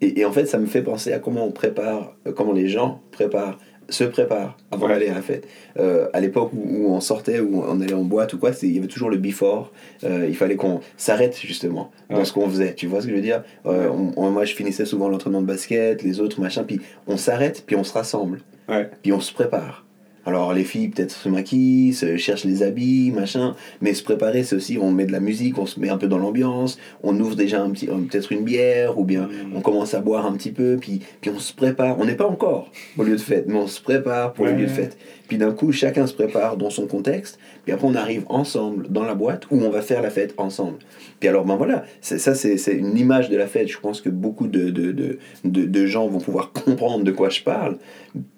Et, et en fait, ça me fait penser à comment on prépare, euh, comment les gens préparent, se préparent avant Ouais. d'aller à la fête. Euh, à l'époque où, où on sortait, où on allait en boîte ou quoi, c'est- il y avait toujours le before. Euh, il fallait qu'on s'arrête justement dans Ouais. ce qu'on faisait. Tu vois ce que je veux dire? Euh, on- on- Moi, je finissais souvent l'entraînement de basket, les autres, machin, puis on s'arrête, puis on se rassemble, Ouais. puis on se prépare. Alors les filles peut-être se maquillent, se cherchent les habits, machin, mais se préparer c'est aussi on met de la musique, on se met un peu dans l'ambiance, on ouvre déjà un petit peut-être une bière ou bien Mm. on commence à boire un petit peu, puis, puis on se prépare. On n'est pas encore au lieu de fête, mais on se prépare pour le lieu de fête. Puis d'un coup, chacun se prépare dans son contexte, puis après on arrive ensemble dans la boîte où on va faire la fête ensemble. Puis alors, ben voilà, c'est, ça c'est, c'est une image de la fête. Je pense que beaucoup de, de, de, de, de gens vont pouvoir comprendre de quoi je parle,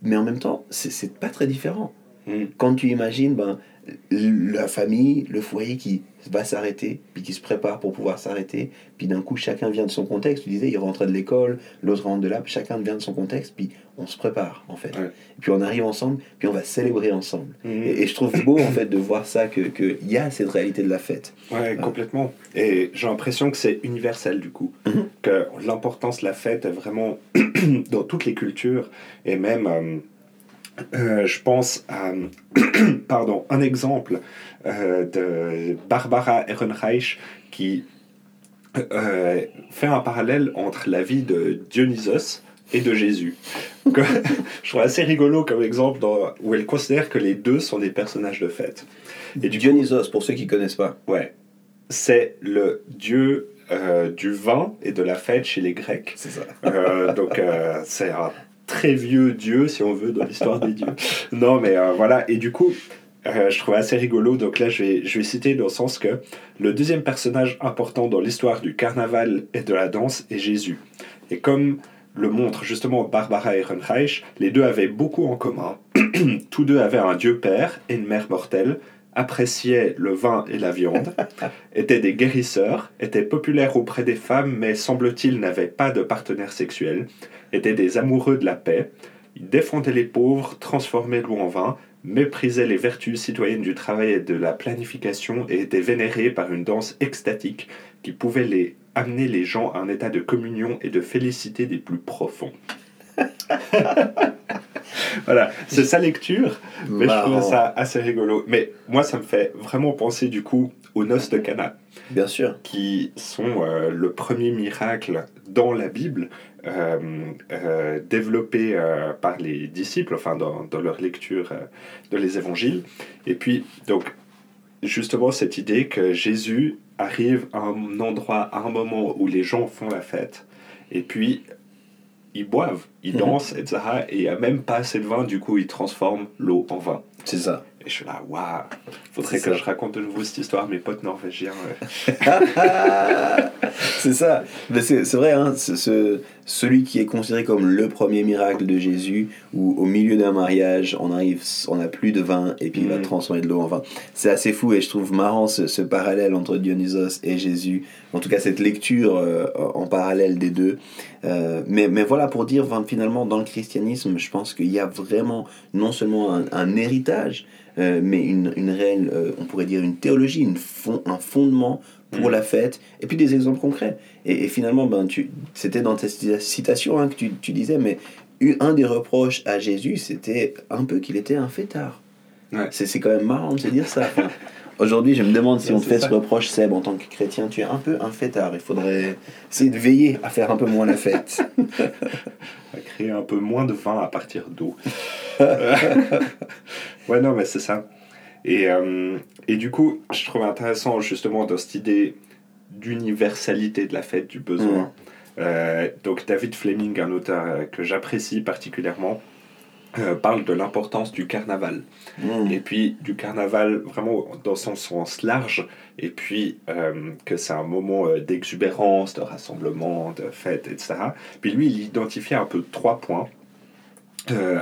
mais en même temps, c'est, pas très différent. Mm. Quand tu imagines ben, la famille, le foyer qui va s'arrêter, puis qui se prépare pour pouvoir s'arrêter, puis d'un coup chacun vient de son contexte. Tu disais, il rentre de l'école, l'autre rentre de là, puis chacun vient de son contexte, puis on se prépare en fait. Ouais. Et puis on arrive ensemble, puis on va célébrer ensemble. Et, et je trouve beau en fait de voir ça, qu'il que y a cette réalité de la fête. Ouais, complètement. Et j'ai l'impression que c'est universel du coup. Mhm. Que l'importance de la fête est vraiment dans toutes les cultures. Et même, euh, euh, je pense à pardon, un exemple euh, de Barbara Ehrenreich qui euh, fait un parallèle entre la vie de Dionysos et de Jésus. Je trouve assez rigolo comme exemple dans- où elle considère que les deux sont des personnages de fête. Et du coup- Dionysos, pour ceux qui connaissent pas. Ouais. C'est le dieu euh, du vin et de la fête chez les Grecs. C'est ça. Euh, donc, euh, c'est un très vieux dieu, si on veut, dans l'histoire des dieux. Non, mais euh, voilà. Et du coup, euh, je trouve assez rigolo. Donc là, je vais, je vais citer dans le sens que le deuxième personnage important dans l'histoire du carnaval et de la danse est Jésus. Et comme le montre justement Barbara Ehrenreich, les deux avaient beaucoup en commun. Tous deux avaient un dieu père et une mère mortelle, appréciaient le vin et la viande, étaient des guérisseurs, étaient populaires auprès des femmes, mais semble-t-il n'avaient pas de partenaire sexuel, étaient des amoureux de la paix, ils défendaient les pauvres, transformaient l'eau en vin, méprisaient les vertus citoyennes du travail et de la planification et étaient vénérés par une danse extatique qui pouvait les amener les gens à un état de communion et de félicité des plus profonds. voilà, c'est sa lecture, mais je trouve ça assez rigolo. Mais moi, ça me fait vraiment penser du coup aux noces de Cana, Bien sûr. qui sont euh, le premier miracle dans la Bible développé euh, par les disciples, enfin dans, dans leur lecture euh, de les évangiles. Et puis, donc, justement, cette idée que Jésus arrive à un endroit, à un moment où les gens font la fête, et puis ils boivent, ils Mhm. dansent, etc. Et il n'y a même pas assez de vin, du coup, ils transforment l'eau en vin. C'est ça. Et je suis là, waouh, faudrait que ça. je raconte de nouveau cette histoire à mes potes norvégiens. euh. c'est ça. Mais c'est c'est vrai, hein, ce- celui qui est considéré comme le premier miracle de Jésus, où au milieu d'un mariage, on arrive, on n'a plus de vin et puis il va Mhm. transformer de l'eau en vin. C'est assez fou et je trouve marrant ce, ce parallèle entre Dionysos et Jésus. En tout cas, cette lecture euh, en parallèle des deux. Euh, mais, mais voilà, pour dire enfin, finalement, dans le christianisme, je pense qu'il y a vraiment non seulement un, un héritage, euh, mais une, une réelle, on pourrait dire une théologie, une fond, un fondement pour Mm. la fête, et puis des exemples concrets. Et, et finalement, ben, tu, c'était dans ta cita- citation hein, que tu, tu disais, mais un des reproches à Jésus, c'était un peu qu'il était un fêtard. Ouais. C'est, quand même marrant de se dire ça. Enfin, aujourd'hui, je me demande si Ouais, on te fait ça. ce reproche, Seb, en tant que chrétien, tu es un peu un fêtard. Il faudrait essayer de veiller à faire un peu moins la fête. à créer un peu moins de vin à partir d'eau. Euh, ouais, non, mais c'est ça. Et, euh, et du coup, je trouve intéressant justement dans cette idée d'universalité de la fête, du besoin. Euh, donc David Fleming, un auteur euh, que j'apprécie particulièrement, euh, parle de l'importance du carnaval. Mm. Et puis du carnaval vraiment dans son sens large, et puis euh, que c'est un moment euh, d'exubérance, de rassemblement, de fête, etc. Puis lui, il identifie un peu trois points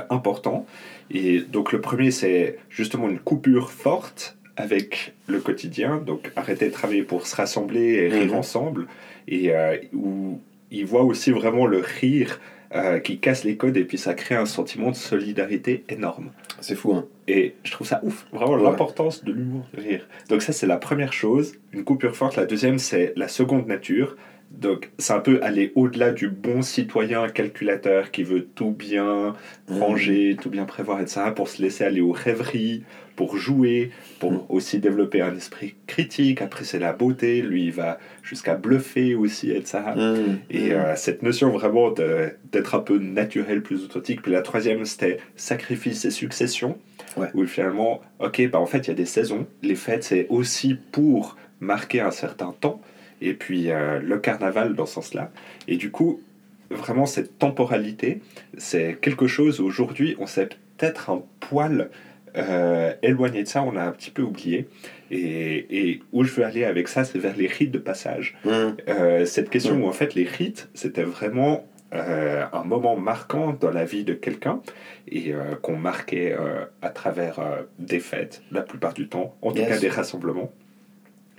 importants. Et donc le premier, c'est justement une coupure forte avec le quotidien, donc arrêter de travailler pour se rassembler et rire Mhm. ensemble, et euh, où il voit aussi vraiment le rire euh, qui casse les codes, et puis ça crée un sentiment de solidarité énorme. C'est fou, hein. Et je trouve ça ouf, vraiment Ouais. l'importance de l'humour, rire. Donc ça c'est la première chose, une coupure forte. La deuxième c'est la seconde nature, Donc, c'est un peu aller au-delà du bon citoyen calculateur qui veut tout bien ranger, tout bien prévoir, etc., pour se laisser aller aux rêveries, pour jouer, pour Mm. aussi développer un esprit critique, apprécier la beauté. Lui, il va jusqu'à bluffer aussi, etc. Mmh. Et euh, cette notion vraiment d'être un peu naturel, plus authentique. Puis la troisième, c'était sacrifice et succession. Ouais. Où finalement, ok, bah en fait, il y a des saisons. Les fêtes, c'est aussi pour marquer un certain temps. Et puis euh, le carnaval dans ce sens-là. Et du coup, vraiment, cette temporalité, c'est quelque chose, aujourd'hui, on s'est peut-être un poil euh, éloigné de ça, on a un petit peu oublié. Et, et où je veux aller avec ça, c'est vers les rites de passage. Mmh. Euh, cette question Mm. où en fait les rites, c'était vraiment euh, un moment marquant dans la vie de quelqu'un et euh, qu'on marquait euh, à travers des fêtes, la plupart du temps, en tout Yes. cas des rassemblements.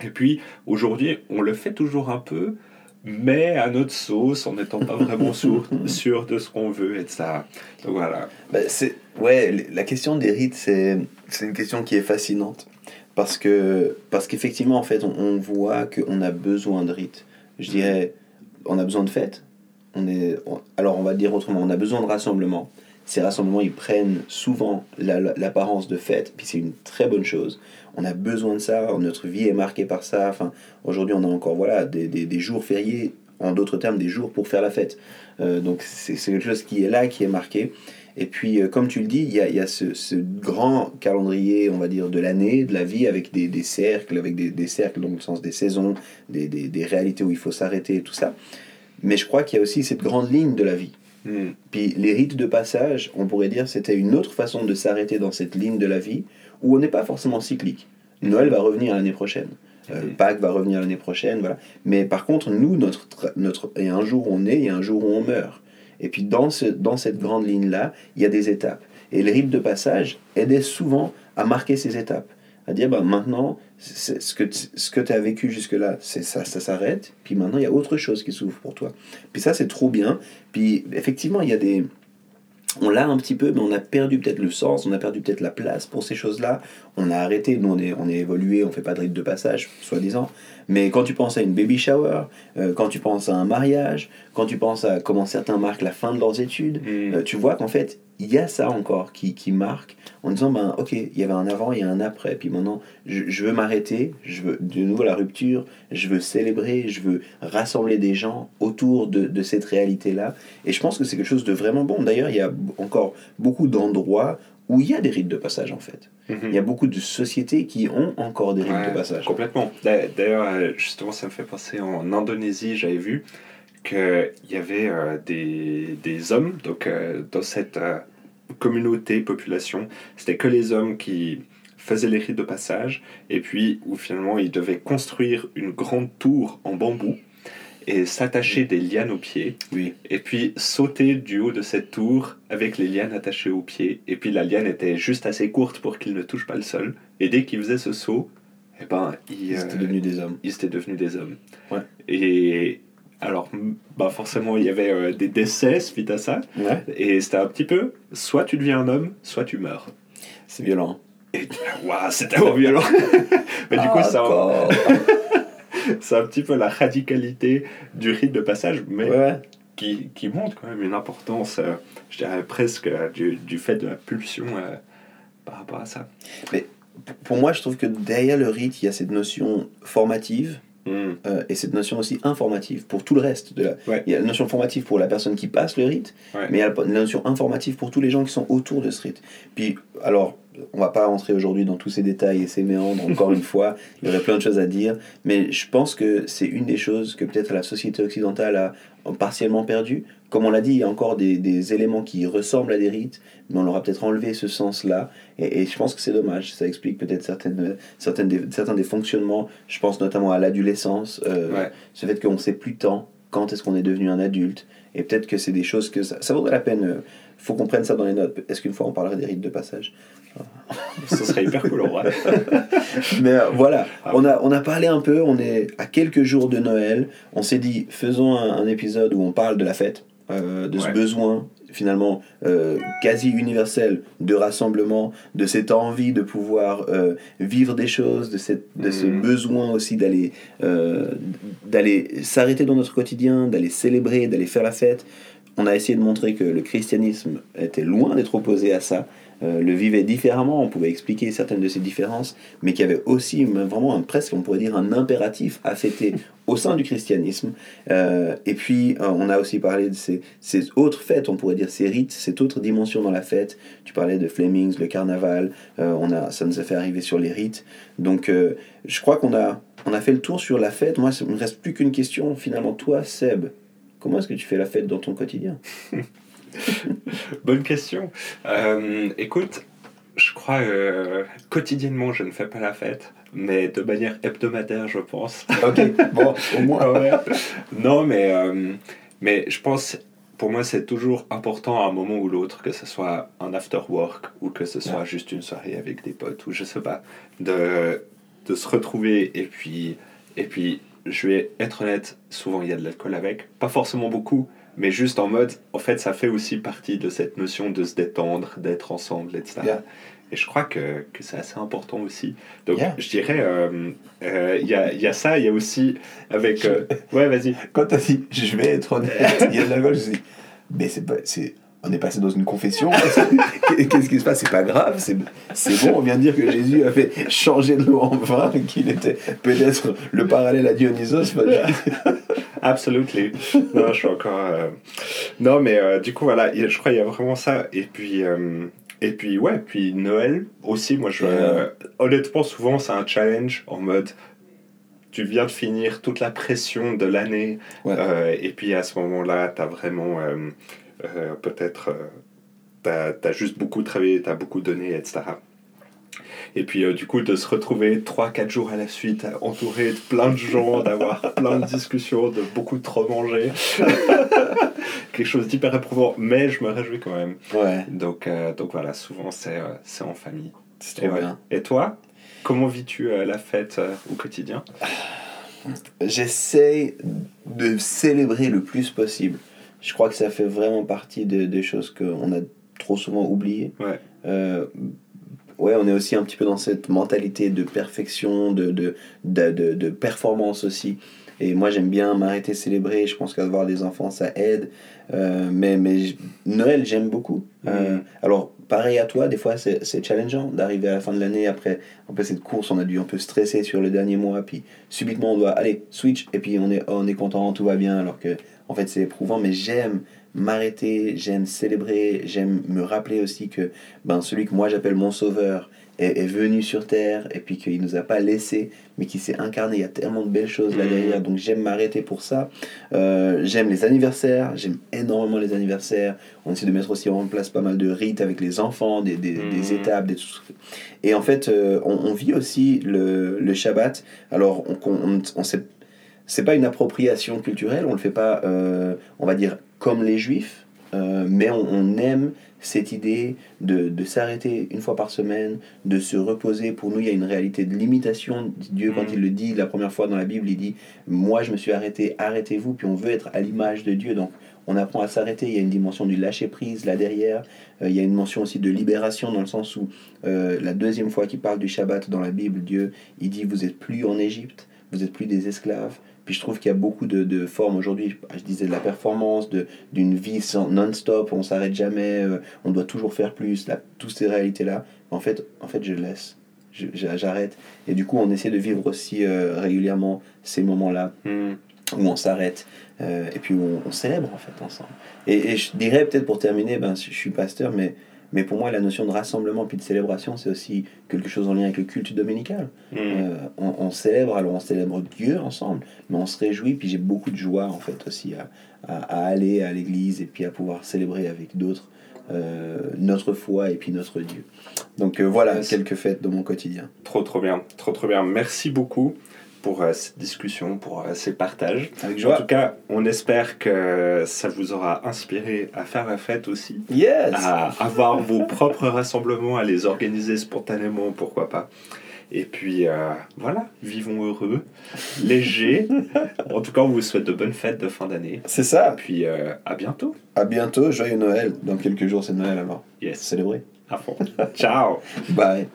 Et puis aujourd'hui, on le fait toujours un peu, mais à notre sauce, en n'étant pas vraiment sûr, sûr de ce qu'on veut et de ça. Donc voilà. Bah, c'est ouais la question des rites c'est c'est une question qui est fascinante parce que parce qu'effectivement en fait on, on voit qu'on a besoin de rites je dirais on a besoin de fêtes on est on- alors on va dire autrement on a besoin de rassemblements ces rassemblements ils prennent souvent la- la- l'apparence de fêtes puis c'est une très bonne chose on a besoin de ça notre vie est marquée par ça enfin aujourd'hui on a encore voilà des, des, jours fériés en d'autres termes des jours pour faire la fête Euh, donc c'est quelque chose qui est là qui est marqué et puis, euh, comme tu le dis, il y a, y a ce, ce grand calendrier, on va dire, de l'année, de la vie, avec des, des cercles, avec des, des cercles dans le sens des saisons, des, des réalités où il faut s'arrêter et tout ça. Mais je crois qu'il y a aussi cette grande ligne de la vie. Mm. Puis les rites de passage, on pourrait dire, c'était une autre façon de s'arrêter dans cette ligne de la vie, où on n'est pas forcément cyclique. Noël va revenir l'année prochaine. Euh, Mhm. Pâques va revenir l'année prochaine, voilà. Mais par contre, nous, notre, notre, il y a un jour où on est, il y a un jour où on meurt. Et puis dans, ce, dans cette grande ligne-là, il y a des étapes. Et les rites de passage aidaient souvent à marquer ces étapes. À dire, bah, maintenant, c'est- ce que, tu- ce que tu as vécu jusque-là, c'est ça, ça s'arrête. Puis maintenant, il y a autre chose qui s'ouvre pour toi. Puis ça, c'est trop bien. Puis effectivement, il y a des... On l'a un petit peu, mais on a perdu peut-être le sens, on a perdu peut-être la place pour ces choses-là. On a arrêté, nous on est, on est évolué, on fait pas de rite de passage, soi-disant. Mais quand tu penses à une baby shower, euh, quand tu penses à un mariage, quand tu penses à comment certains marquent la fin de leurs études, Mm. euh, tu vois qu'en fait, il y a ça encore qui, qui marque en disant, ben ok, il y avait un avant, il y a un après, puis maintenant, je, je veux m'arrêter, je veux de nouveau la rupture, je veux célébrer, je veux rassembler des gens autour de, de cette réalité-là. Et je pense que c'est quelque chose de vraiment bon. D'ailleurs, il y a encore beaucoup d'endroits où il y a des rites de passage, en fait. Mhm. Il y a beaucoup de sociétés qui ont encore des rites Ouais, de passage. Complètement. D'a- D'ailleurs, euh, justement, ça me fait penser en Indonésie, j'avais vu qu'il y avait euh, des, des hommes, donc euh, dans cette euh, communauté, population, c'était que les hommes qui faisaient les rites de passage, et puis où finalement ils devaient construire une grande tour en bambou et s'attacher des lianes aux pieds, Oui. et puis sauter du haut de cette tour avec les lianes attachées aux pieds, et puis la liane était juste assez courte pour qu'il ne touche pas le sol, et dès qu'il faisait ce saut, eh ben, il, Ils euh, étaient devenus des hommes. ils étaient devenus des hommes. Ouais. Et alors, bah forcément, il y avait euh, des décès suite à ça. Ouais. Et c'était un petit peu, soit tu deviens un homme, soit tu meurs. C'est violent. Et waouh, c'est tellement violent. Mais du coup, ça, c'est un petit peu la radicalité du rite de passage, mais Ouais, qui, qui montre quand même une importance, euh, je dirais presque, euh, du, du fait de la pulsion euh, par rapport à ça. Pour moi, je trouve que derrière le rite, il y a cette notion formative Mm. euh, et cette notion aussi informative pour tout le reste. De la... Ouais. Il y a la notion formative pour la personne qui passe le rite, Ouais. mais il y a la notion informative pour tous les gens qui sont autour de ce rite. Puis, alors, on va pas rentrer aujourd'hui dans tous ces détails et ces méandres, encore une fois, il y aurait plein de choses à dire, mais je pense que c'est une des choses que peut-être la société occidentale a partiellement perdu. Comme on l'a dit, il y a encore des, des éléments qui ressemblent à des rites, mais on leur a peut-être enlevé ce sens-là, et, et je pense que c'est dommage. Ça explique peut-être certaines, certaines des, certains des fonctionnements, je pense notamment à l'adolescence, euh, Ouais. ce fait qu'on sait plus tant quand est-ce qu'on est devenu un adulte, et peut-être que c'est des choses que ça, ça vaudrait la peine, euh, faut qu'on prenne ça dans les notes. Est-ce qu'une fois on parlerait des rites de passage? Ce serait hyper cool en vrai. Mais euh, voilà, Ah. on a, on a parlé un peu, on est à quelques jours de Noël. On s'est dit, faisons un, un épisode où on parle de la fête, euh, de ce besoin finalement euh, quasi universel de rassemblement, de cette envie de pouvoir euh, vivre des choses, de, cette, de ce Mhm. besoin aussi d'aller euh, d'aller s'arrêter dans notre quotidien, d'aller célébrer, d'aller faire la fête. On a essayé de montrer que le christianisme était loin d'être opposé à ça, euh, le vivait différemment, on pouvait expliquer certaines de ces différences, mais qu'il y avait aussi même vraiment un, presque, on pourrait dire, un impératif à fêter au sein du christianisme. Euh, et puis, euh, on a aussi parlé de ces, ces autres fêtes, on pourrait dire ces rites, cette autre dimension dans la fête. Tu parlais de Flemings, le carnaval, euh, on a, ça nous a fait arriver sur les rites. Donc, je crois qu'on a, on a fait le tour sur la fête. Moi, il ne me reste plus qu'une question. Finalement, toi, Seb, comment est-ce que tu fais la fête dans ton quotidien? Bonne question. Euh, écoute, je crois euh, quotidiennement, je ne fais pas la fête, mais de manière hebdomadaire, je pense. Ok, bon, au moins. Ah ouais. Non, mais, euh, mais je pense, pour moi, c'est toujours important à un moment ou l'autre, que ce soit un after work ou que ce soit juste une soirée avec des potes ou je sais pas, de, de se retrouver et puis, et puis, je vais être honnête, souvent il y a de l'alcool avec, pas forcément beaucoup, mais juste en mode, en fait, ça fait aussi partie de cette notion de se détendre, d'être ensemble, etc. Yeah. Et je crois que, que c'est assez important aussi. Donc, Yeah. je dirais, euh, euh, il y, a, y a ça, il y a aussi avec. euh, ouais, vas-y. Quand t'as dit, je vais être honnête, il y a de l'alcool, je me suis dit, mais c'est pas. On est passé dans une confession. Qu'est-ce qui se passe? C'est pas grave. C'est, c'est bon. On vient de dire que Jésus a fait changer de l'eau en vin, qu'il était peut-être le parallèle à Dionysos. Absolutely. Non, je suis encore. euh, Non, mais euh, du coup, voilà, je crois qu'il y a vraiment ça. Et puis, euh, et puis ouais, puis Noël aussi, moi, je. Honnêtement, souvent, c'est un challenge en mode. Tu viens de finir toute la pression de l'année. Ouais. euh, et puis à ce moment-là, tu as vraiment. euh, euh, Peut-être. euh, tu as, juste beaucoup travaillé, tu as beaucoup donné, etc. Et puis euh, du coup, de se retrouver 3-4 jours à la suite, entouré de plein de gens, d'avoir plein de discussions, de beaucoup trop manger. Quelque chose d'hyper éprouvant, mais je me réjouis quand même. Ouais, Donc, euh, donc voilà, souvent c'est en famille. c'est Et, trop ouais. bien. Et toi, comment vis-tu la fête au quotidien? J'essaie de célébrer le plus possible. Je crois que ça fait vraiment partie de- des choses qu'on a trop souvent oubliées. Ouais. Euh, ouais, on est aussi un petit peu dans cette mentalité de perfection, de, de, de, de, de performance aussi. Et moi, j'aime bien m'arrêter célébrer. Je pense qu'avoir des enfants, ça aide. Euh, mais mais Noël, j'aime beaucoup. Euh, Mhm. alors, pareil à toi, des fois, c'est challengeant d'arriver à la fin de l'année. Après, cette course, on a dû un peu stresser sur le dernier mois. Puis, subitement, on doit aller switch. Et puis, on est, on est content, tout va bien. Alors que, en fait, c'est éprouvant. Mais j'aime m'arrêter, j'aime célébrer, j'aime me rappeler aussi que ben, celui que moi j'appelle mon sauveur est, est venu sur terre et puis qu'il nous a pas laissé mais qui s'est incarné. Il y a tellement de belles choses là Mhm. derrière, donc j'aime m'arrêter pour ça. Euh, j'aime les anniversaires, j'aime énormément les anniversaires. On essaie de mettre aussi en place pas mal de rites avec les enfants, des, des, des étapes, des trucs. Et en fait, euh, on, on vit aussi le, le Shabbat. Alors, on, on, on sait c'est pas une appropriation culturelle, on le fait pas, euh, on va dire, comme les juifs, euh, mais on, on aime cette idée de, de s'arrêter une fois par semaine, de se reposer. Pour nous, il y a une réalité de limitation. Dieu, quand Mhm. il le dit la première fois dans la Bible, il dit Moi, je me suis arrêté, arrêtez-vous. Puis on veut être à l'image de Dieu. Donc, on apprend à s'arrêter. Il y a une dimension du lâcher-prise là derrière. Euh, il y a une mention aussi de libération dans le sens où euh, la deuxième fois qu'il parle du Shabbat dans la Bible, Dieu, il dit Vous êtes plus en Égypte, vous êtes plus des esclaves. Puis je trouve qu'il y a beaucoup de, de formes aujourd'hui, je, je disais de la performance, d'une vie non-stop, on s'arrête jamais, euh, on doit toujours faire plus, là, toutes ces réalités-là. En fait, en fait, je laisse, j'arrête. Et du coup, on essaie de vivre aussi euh, régulièrement ces moments-là Hmm. où on s'arrête euh, et puis où on, on célèbre en fait ensemble. Et, et je dirais peut-être pour terminer, ben, je suis pasteur, mais, mais pour moi la notion de rassemblement puis de célébration, c'est aussi quelque chose en lien avec le culte dominical. Hmm. Euh, on, on célèbre, alors on célèbre Dieu ensemble, mais on se réjouit, puis j'ai beaucoup de joie en fait aussi à, à, à aller à l'église et puis à pouvoir célébrer avec d'autres euh, notre foi et puis notre Dieu. Donc euh, voilà Yes. quelques fêtes de mon quotidien. Trop, trop bien. Trop, trop bien. Merci beaucoup pour euh, cette discussion, pour euh, ces partages. Avec En joie. tout cas, on espère que ça vous aura inspiré à faire la fête aussi, Yes! à avoir vos propres rassemblements, à les organiser spontanément, pourquoi pas. Et puis euh, voilà, vivons heureux, légers. en tout cas, on vous souhaite de bonnes fêtes de fin d'année. C'est Et ça. puis euh, à bientôt. À bientôt. Joyeux Noël. Dans quelques jours, c'est Noël alors. Yes, Célébrez. à fond. Ciao Bye.